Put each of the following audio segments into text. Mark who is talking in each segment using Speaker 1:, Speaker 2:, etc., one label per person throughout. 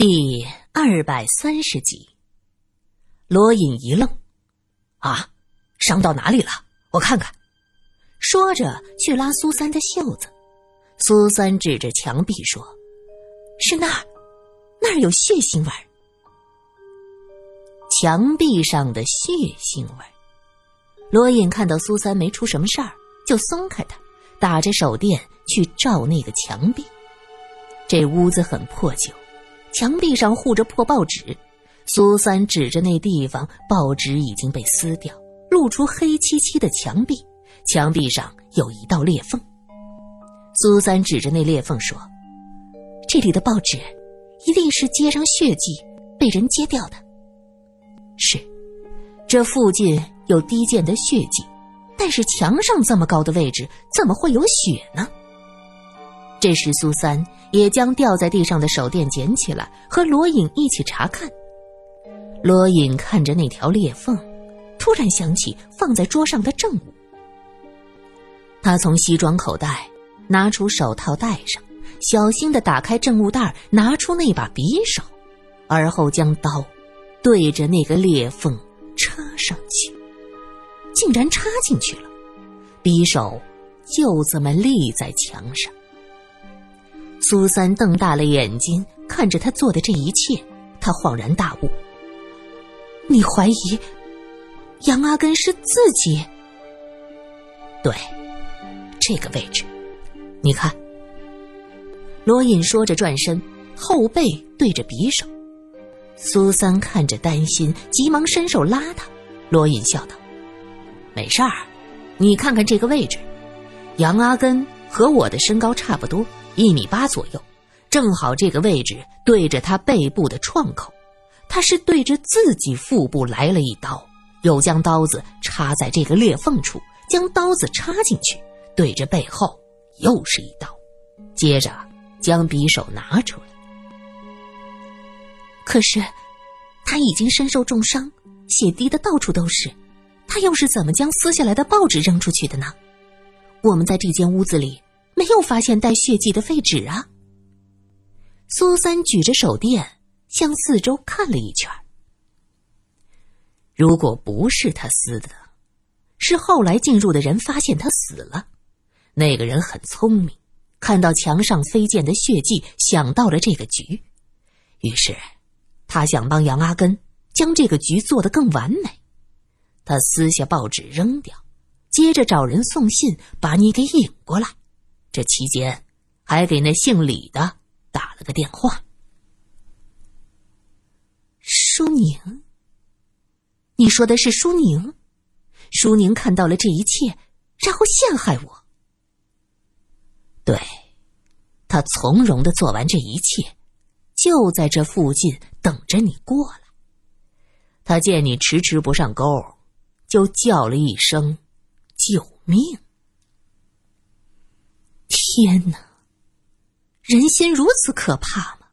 Speaker 1: 第二百三十集，罗隐一愣：“啊，伤到哪里了？我看看。”说着去拉苏三的袖子。苏三指着墙壁说：“是那儿，那儿有血腥味儿。”墙壁上的血腥味儿。罗隐看到苏三没出什么事儿，就松开他，打着手电去照那个墙壁。这屋子很破旧。墙壁上糊着破报纸，苏三指着那地方，报纸已经被撕掉，露出黑漆漆的墙壁。墙壁上有一道裂缝。苏三指着那裂缝说：“这里的报纸，一定是街上血迹被人揭掉的。”是，这附近有低溅的血迹，但是墙上这么高的位置，怎么会有血呢？这时，苏三。也将掉在地上的手电捡起来，和罗隐一起查看。罗隐看着那条裂缝，突然想起放在桌上的证物。他从西装口袋拿出手套戴上，小心的打开证物袋，拿出那把匕首，而后将刀对着那个裂缝插上去，竟然插进去了，匕首就这么立在墙上。苏三瞪大了眼睛看着他做的这一切，他恍然大悟：“你怀疑杨阿根是自己？对，这个位置，你看。”罗隐说着转身，后背对着匕首。苏三看着担心，急忙伸手拉他。罗隐笑道：“没事儿，你看看这个位置，杨阿根和我的身高差不多。”一米八左右，正好这个位置对着他背部的创口，他是对着自己腹部来了一刀，又将刀子插在这个裂缝处，将刀子插进去，对着背后又是一刀，接着将匕首拿出来。可是他已经身受重伤，血滴的到处都是，他又是怎么将撕下来的报纸扔出去的呢？我们在这间屋子里。没有发现带血迹的废纸啊！苏三举着手电向四周看了一圈。如果不是他撕的，是后来进入的人发现他死了。那个人很聪明，看到墙上飞溅的血迹，想到了这个局，于是他想帮杨阿根将这个局做得更完美。他撕下报纸扔掉，接着找人送信，把你给引过来。这期间，还给那姓李的打了个电话。舒宁，你说的是舒宁？舒宁看到了这一切，然后陷害我。对，他从容的做完这一切，就在这附近等着你过来。他见你迟迟不上钩，就叫了一声“救命”。天哪！人心如此可怕吗？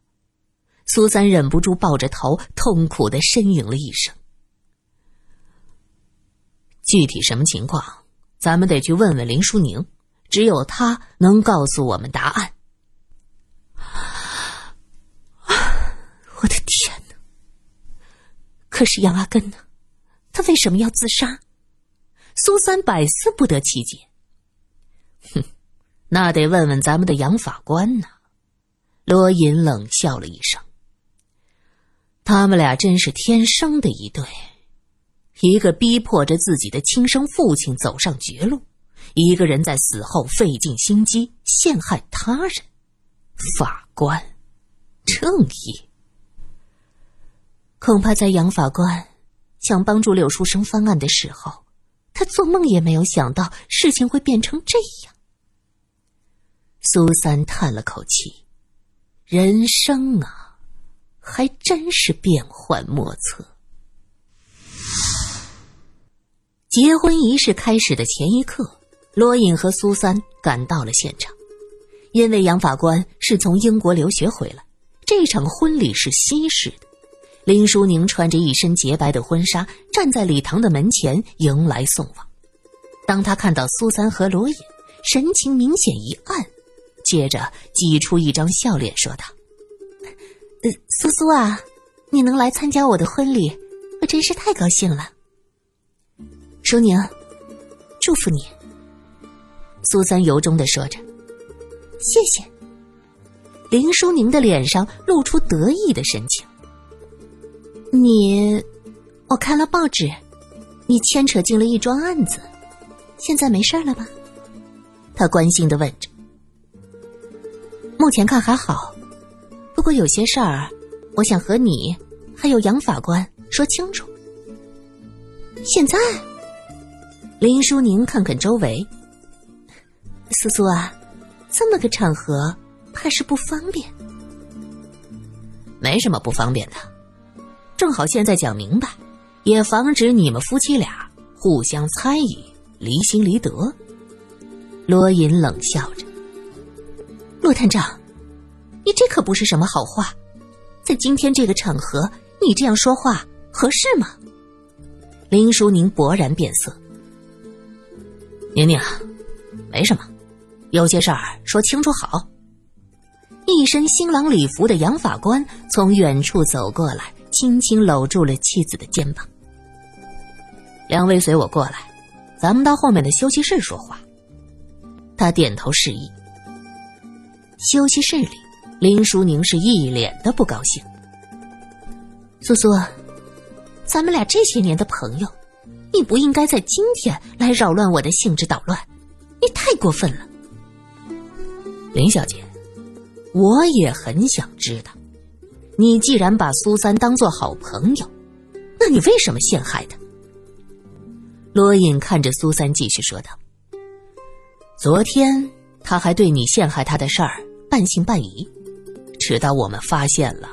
Speaker 1: 苏三忍不住抱着头，痛苦的呻吟了一声。具体什么情况，咱们得去问问林淑宁，只有她能告诉我们答案。我的天哪！可是杨阿根呢？他为什么要自杀？苏三百思不得其解。哼。那得问问咱们的杨法官呢。罗隐冷笑了一声。他们俩真是天生的一对，一个逼迫着自己的亲生父亲走上绝路，一个人在死后费尽心机陷害他人。法官，正义。恐怕在杨法官想帮助柳书生翻案的时候，他做梦也没有想到事情会变成这样。苏三叹了口气：“人生啊，还真是变幻莫测。”结婚仪式开始的前一刻，罗隐和苏三赶到了现场。因为杨法官是从英国留学回来，这场婚礼是西式的。林淑宁穿着一身洁白的婚纱，站在礼堂的门前迎来送往。当他看到苏三和罗隐，神情明显一暗。接着挤出一张笑脸，说道：“呃，苏苏啊，你能来参加我的婚礼，我真是太高兴了。淑宁，祝福你。苏三由衷的说着：“谢谢。”林淑宁的脸上露出得意的神情。你，我看了报纸，你牵扯进了一桩案子，现在没事了吧？他关心的问着。目前看还好，不过有些事儿，我想和你还有杨法官说清楚。现在，林淑宁看看周围，苏苏啊，这么个场合。怕是不方便，
Speaker 2: 没什么不方便的，正好现在讲明白，也防止你们夫妻俩互相猜疑、离心离德。
Speaker 1: 罗隐冷笑着：“骆探长，你这可不是什么好话，在今天这个场合，你这样说话合适吗？”林淑宁勃然变色：“
Speaker 2: 宁宁，没什么，有些事儿说清楚好。”
Speaker 1: 一身新郎礼服的杨法官从远处走过来，轻轻搂住了妻子的肩膀。
Speaker 2: 两位随我过来，咱们到后面的休息室说话。他点头示意。
Speaker 1: 休息室里，林淑宁是一脸的不高兴。苏苏，咱们俩这些年的朋友，你不应该在今天来扰乱我的兴致捣乱，你太过分了，
Speaker 2: 林小姐。我也很想知道，你既然把苏三当做好朋友，那你为什么陷害他？
Speaker 1: 罗隐看着苏三，继续说道：“
Speaker 2: 昨天他还对你陷害他的事儿半信半疑，直到我们发现了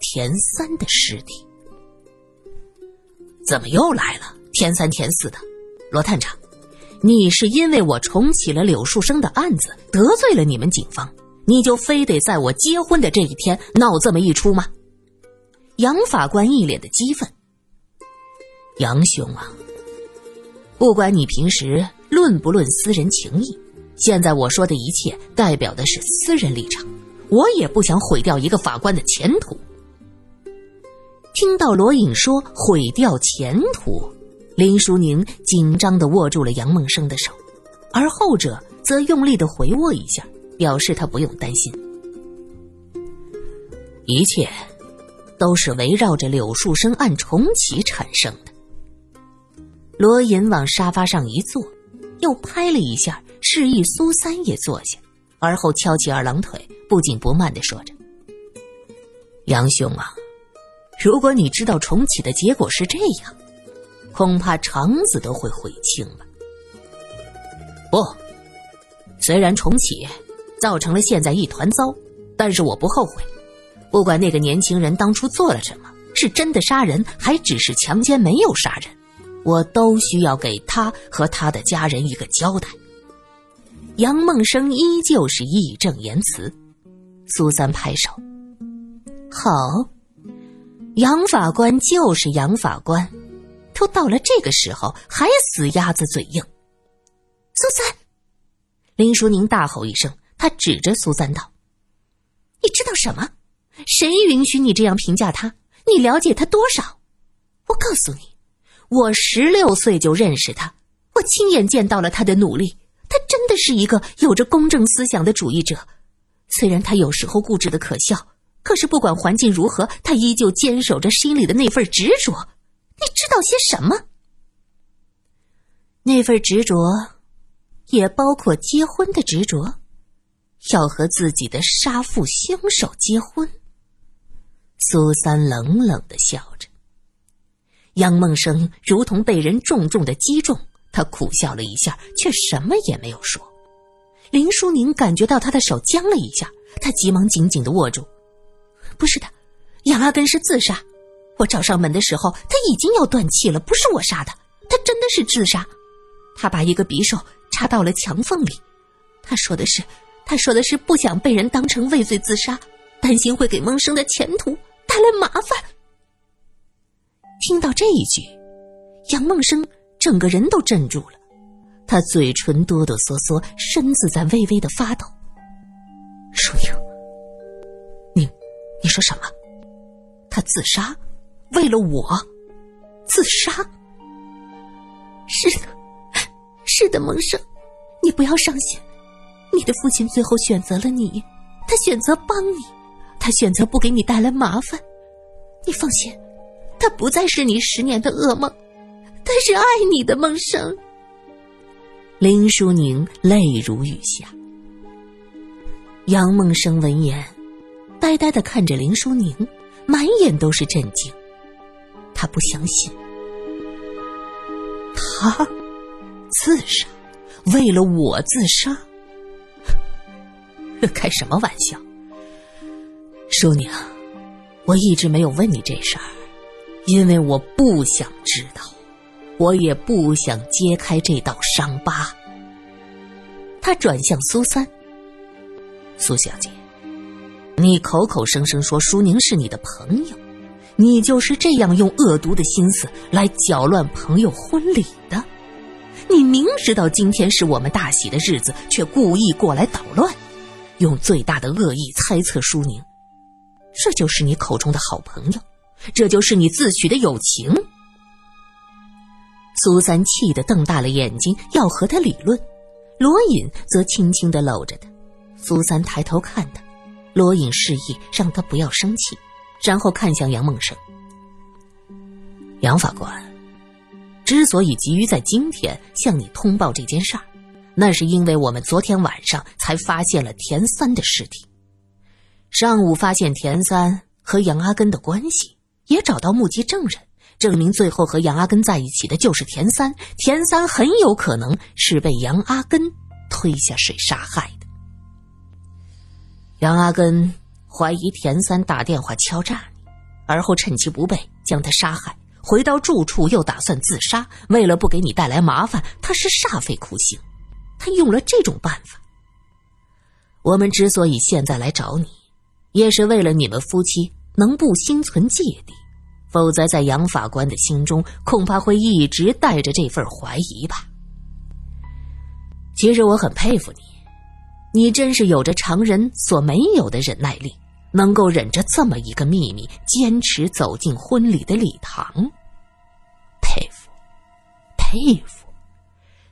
Speaker 2: 田三的尸体。怎么又来了？田三田四的，罗探长，你是因为我重启了柳树生的案子，得罪了你们警方？”你就非得在我结婚的这一天闹这么一出吗？杨法官一脸的激愤。杨兄啊，不管你平时论不论私人情谊，现在我说的一切代表的是私人立场，我也不想毁掉一个法官的前途。听到罗隐说毁掉前途，林淑宁紧张的握住了杨梦生的手，而后者则用力的回握一下。表示他不用担心，一切都是围绕着柳树生案重启产生的。罗隐往沙发上一坐，又拍了一下，示意苏三也坐下，而后翘起二郎腿，不紧不慢的说着：“杨兄啊，如果你知道重启的结果是这样，恐怕肠子都会悔青了。不，虽然重启。”造成了现在一团糟，但是我不后悔。不管那个年轻人当初做了什么，是真的杀人，还只是强奸没有杀人，我都需要给他和他的家人一个交代。杨梦生依旧是义正言辞。苏三拍手：“好，杨法官就是杨法官，都到了这个时候还死鸭子嘴硬。”苏三，林淑宁大吼一声。他指着苏三道：“你知道什么？谁允许你这样评价他？你了解他多少？我告诉你，我十六岁就认识他，我亲眼见到了他的努力。他真的是一个有着公正思想的主义者。虽然他有时候固执的可笑，可是不管环境如何，他依旧坚守着心里的那份执着。你知道些什么？那份执着，也包括结婚的执着。”要和自己的杀父凶手结婚，苏三冷冷的笑着。杨梦生如同被人重重的击中，他苦笑了一下，却什么也没有说。林淑宁感觉到他的手僵了一下，他急忙紧紧的握住。不是的，杨阿根是自杀。我找上门的时候，他已经要断气了，不是我杀的，他真的是自杀。他把一个匕首插到了墙缝里，他说的是。他说的是不想被人当成畏罪自杀，担心会给梦生的前途带来麻烦。听到这一句，杨梦生整个人都镇住了，他嘴唇哆哆嗦嗦，身子在微微的发抖。淑宁，你，你说什么？
Speaker 1: 他自杀，为了我，自杀。是的，是的，梦生，你不要伤心。你的父亲最后选择了你，他选择帮你，他选择不给你带来麻烦。你放心，他不再是你十年的噩梦，他是爱你的梦生。
Speaker 2: 林淑宁泪如雨下。杨梦生闻言，呆呆的看着林淑宁，满眼都是震惊。他不相信，他自杀，为了我自杀。开什么玩笑，淑宁，我一直没有问你这事儿，因为我不想知道，我也不想揭开这道伤疤。他转向苏三，苏小姐，你口口声声说舒宁是你的朋友，你就是这样用恶毒的心思来搅乱朋友婚礼的？你明知道今天是我们大喜的日子，却故意过来捣乱。用最大的恶意猜测舒宁，这就是你口中的好朋友，这就是你自诩的友情。苏三气得瞪大了眼睛，要和他理论。罗隐则轻轻的搂着他。苏三抬头看他，罗隐示意让他不要生气，然后看向杨梦生。杨法官，之所以急于在今天向你通报这件事儿。那是因为我们昨天晚上才发现了田三的尸体，上午发现田三和杨阿根的关系，也找到目击证人，证明最后和杨阿根在一起的就是田三。田三很有可能是被杨阿根推下水杀害的。杨阿根怀疑田三打电话敲诈你，而后趁其不备将他杀害，回到住处又打算自杀。为了不给你带来麻烦，他是煞费苦心。他用了这种办法。我们之所以现在来找你，也是为了你们夫妻能不心存芥蒂，否则在杨法官的心中，恐怕会一直带着这份怀疑吧。其实我很佩服你，你真是有着常人所没有的忍耐力，能够忍着这么一个秘密，坚持走进婚礼的礼堂。佩服，佩服。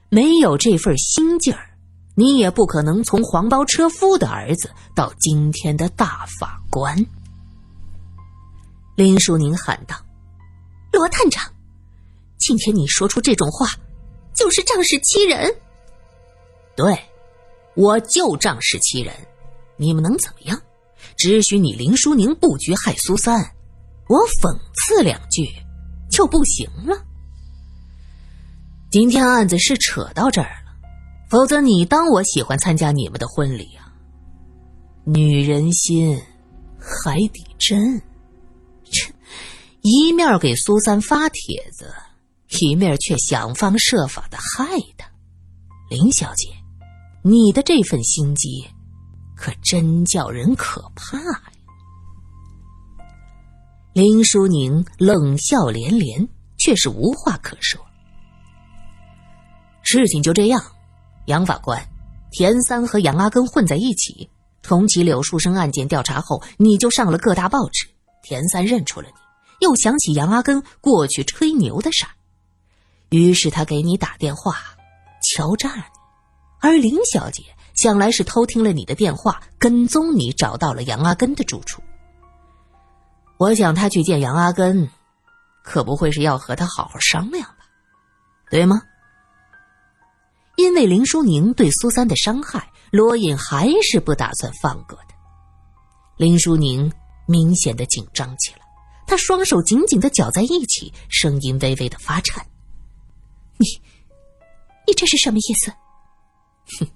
Speaker 2: 没有这份心劲儿，你也不可能从黄包车夫的儿子到今天的大法官。林淑宁喊道：“罗探长，今天你说出这种话，就是仗势欺人。对，我就仗势欺人，你们能怎么样？只许你林淑宁布局害苏三，我讽刺两句就不行了。”今天案子是扯到这儿了，否则你当我喜欢参加你们的婚礼啊？女人心，海底针，一面给苏三发帖子，一面却想方设法的害他。林小姐，你的这份心机，可真叫人可怕呀！林淑宁冷笑连连，却是无话可说。事情就这样，杨法官，田三和杨阿根混在一起。重启柳树生案件调查后，你就上了各大报纸。田三认出了你，又想起杨阿根过去吹牛的事儿，于是他给你打电话，敲诈你。而林小姐想来是偷听了你的电话，跟踪你，找到了杨阿根的住处。我想他去见杨阿根，可不会是要和他好好商量吧？对吗？因为林淑宁对苏三的伤害，罗隐还是不打算放过他。林淑宁明显的紧张起来，他双手紧紧的绞在一起，声音微微的发颤：“你，你这是什么意思？”“哼，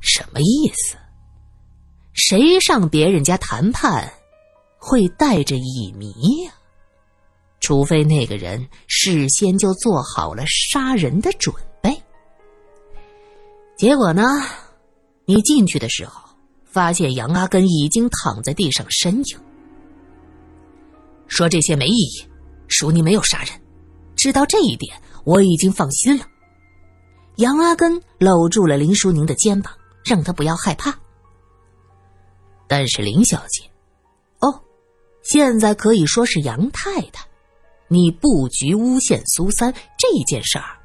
Speaker 2: 什么意思？谁上别人家谈判，会带着乙醚呀？除非那个人事先就做好了杀人的准备。”结果呢？你进去的时候，发现杨阿根已经躺在地上呻吟。说这些没意义，属你没有杀人。知道这一点，我已经放心了。杨阿根搂住了林淑宁的肩膀，让她不要害怕。但是林小姐，哦，
Speaker 1: 现在可以说是杨太太，你布局诬陷苏三这件事儿，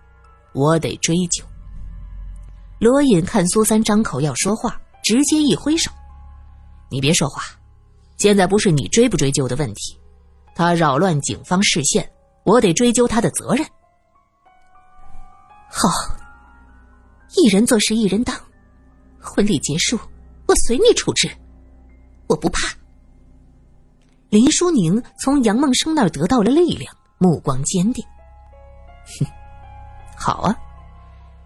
Speaker 1: 我得追究。罗隐看苏三张口要说话，直接一挥手：“你别说话，现在不是你追不追究的问题，他扰乱警方视线，我得追究他的责任。”
Speaker 2: 好，一人做事一人当，婚礼结束，我随你处置，我不怕。
Speaker 1: 林淑宁从杨梦生那儿得到了力量，目光坚定。哼，好啊。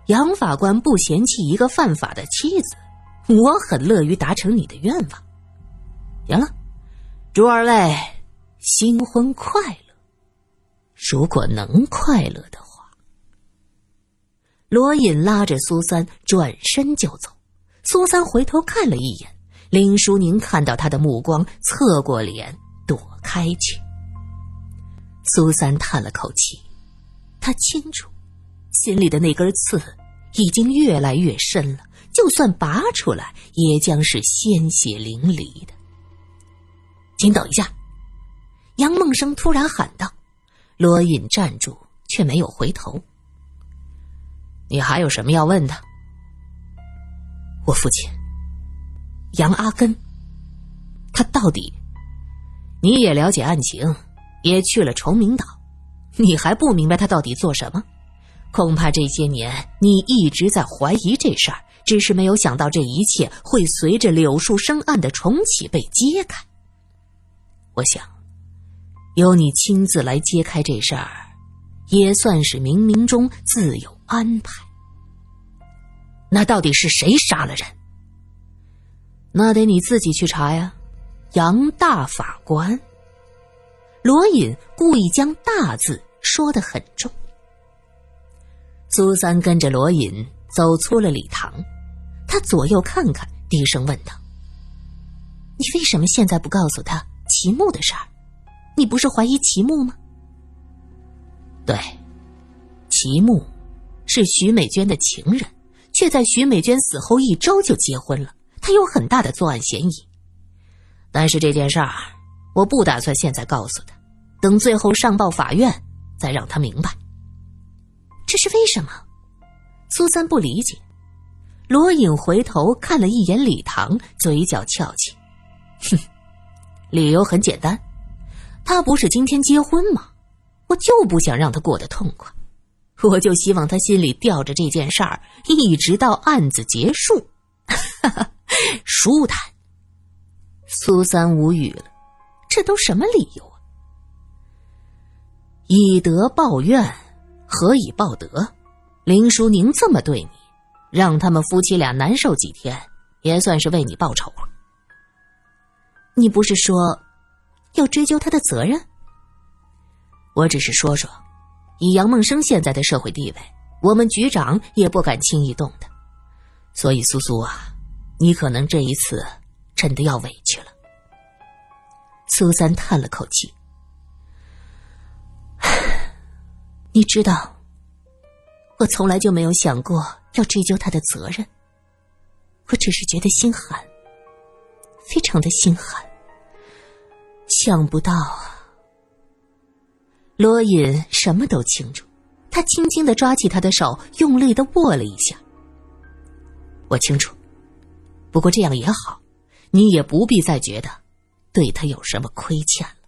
Speaker 1: 杨法官不嫌弃一个犯法的妻子，我很乐于达成你的愿望。行了，祝二位新婚快乐。如果能快乐的话，罗隐拉着苏三转身就走。苏三回头看了一眼，林淑宁看到他的目光，侧过脸躲开去。苏三叹了口气，他清楚。心里的那根刺已经越来越深了，就算拔出来，也将是鲜血淋漓的。请等一下，杨梦生突然喊道。罗隐站住，却没有回头。你还有什么要问的？
Speaker 2: 我父亲杨阿根，他到底？
Speaker 1: 你也了解案情，也去了崇明岛，你还不明白他到底做什么？恐怕这些年你一直在怀疑这事儿，只是没有想到这一切会随着柳树生案的重启被揭开。我想，由你亲自来揭开这事儿，也算是冥冥中自有安排。那到底是谁杀了人？那得你自己去查呀，杨大法官。罗隐故意将“大”字说得很重。苏三跟着罗隐走出了礼堂，他左右看看，低声问道：“
Speaker 2: 你为什么现在不告诉他齐木的事儿？你不是怀疑齐木吗？”“
Speaker 1: 对，齐木是徐美娟的情人，却在徐美娟死后一周就结婚了，他有很大的作案嫌疑。但是这件事儿，我不打算现在告诉他，等最后上报法院，再让他明白。”
Speaker 2: 这是为什么？
Speaker 1: 苏三不理解。罗隐回头看了一眼李唐，嘴角翘起：“哼，理由很简单，他不是今天结婚吗？我就不想让他过得痛快，我就希望他心里吊着这件事儿，一直到案子结束，舒坦。”苏三无语了，这都什么理由啊？以德报怨。何以报德？林淑宁这么对你，让他们夫妻俩难受几天，也算是为你报仇了。
Speaker 2: 你不是说要追究他的责任？
Speaker 1: 我只是说说，以杨梦生现在的社会地位，我们局长也不敢轻易动他。所以，苏苏啊，你可能这一次真的要委屈了。
Speaker 2: 苏三叹了口气。你知道，我从来就没有想过要追究他的责任。我只是觉得心寒，非常的心寒。想不到啊！
Speaker 1: 罗隐什么都清楚，他轻轻的抓起他的手，用力的握了一下。我清楚，不过这样也好，你也不必再觉得对他有什么亏欠了。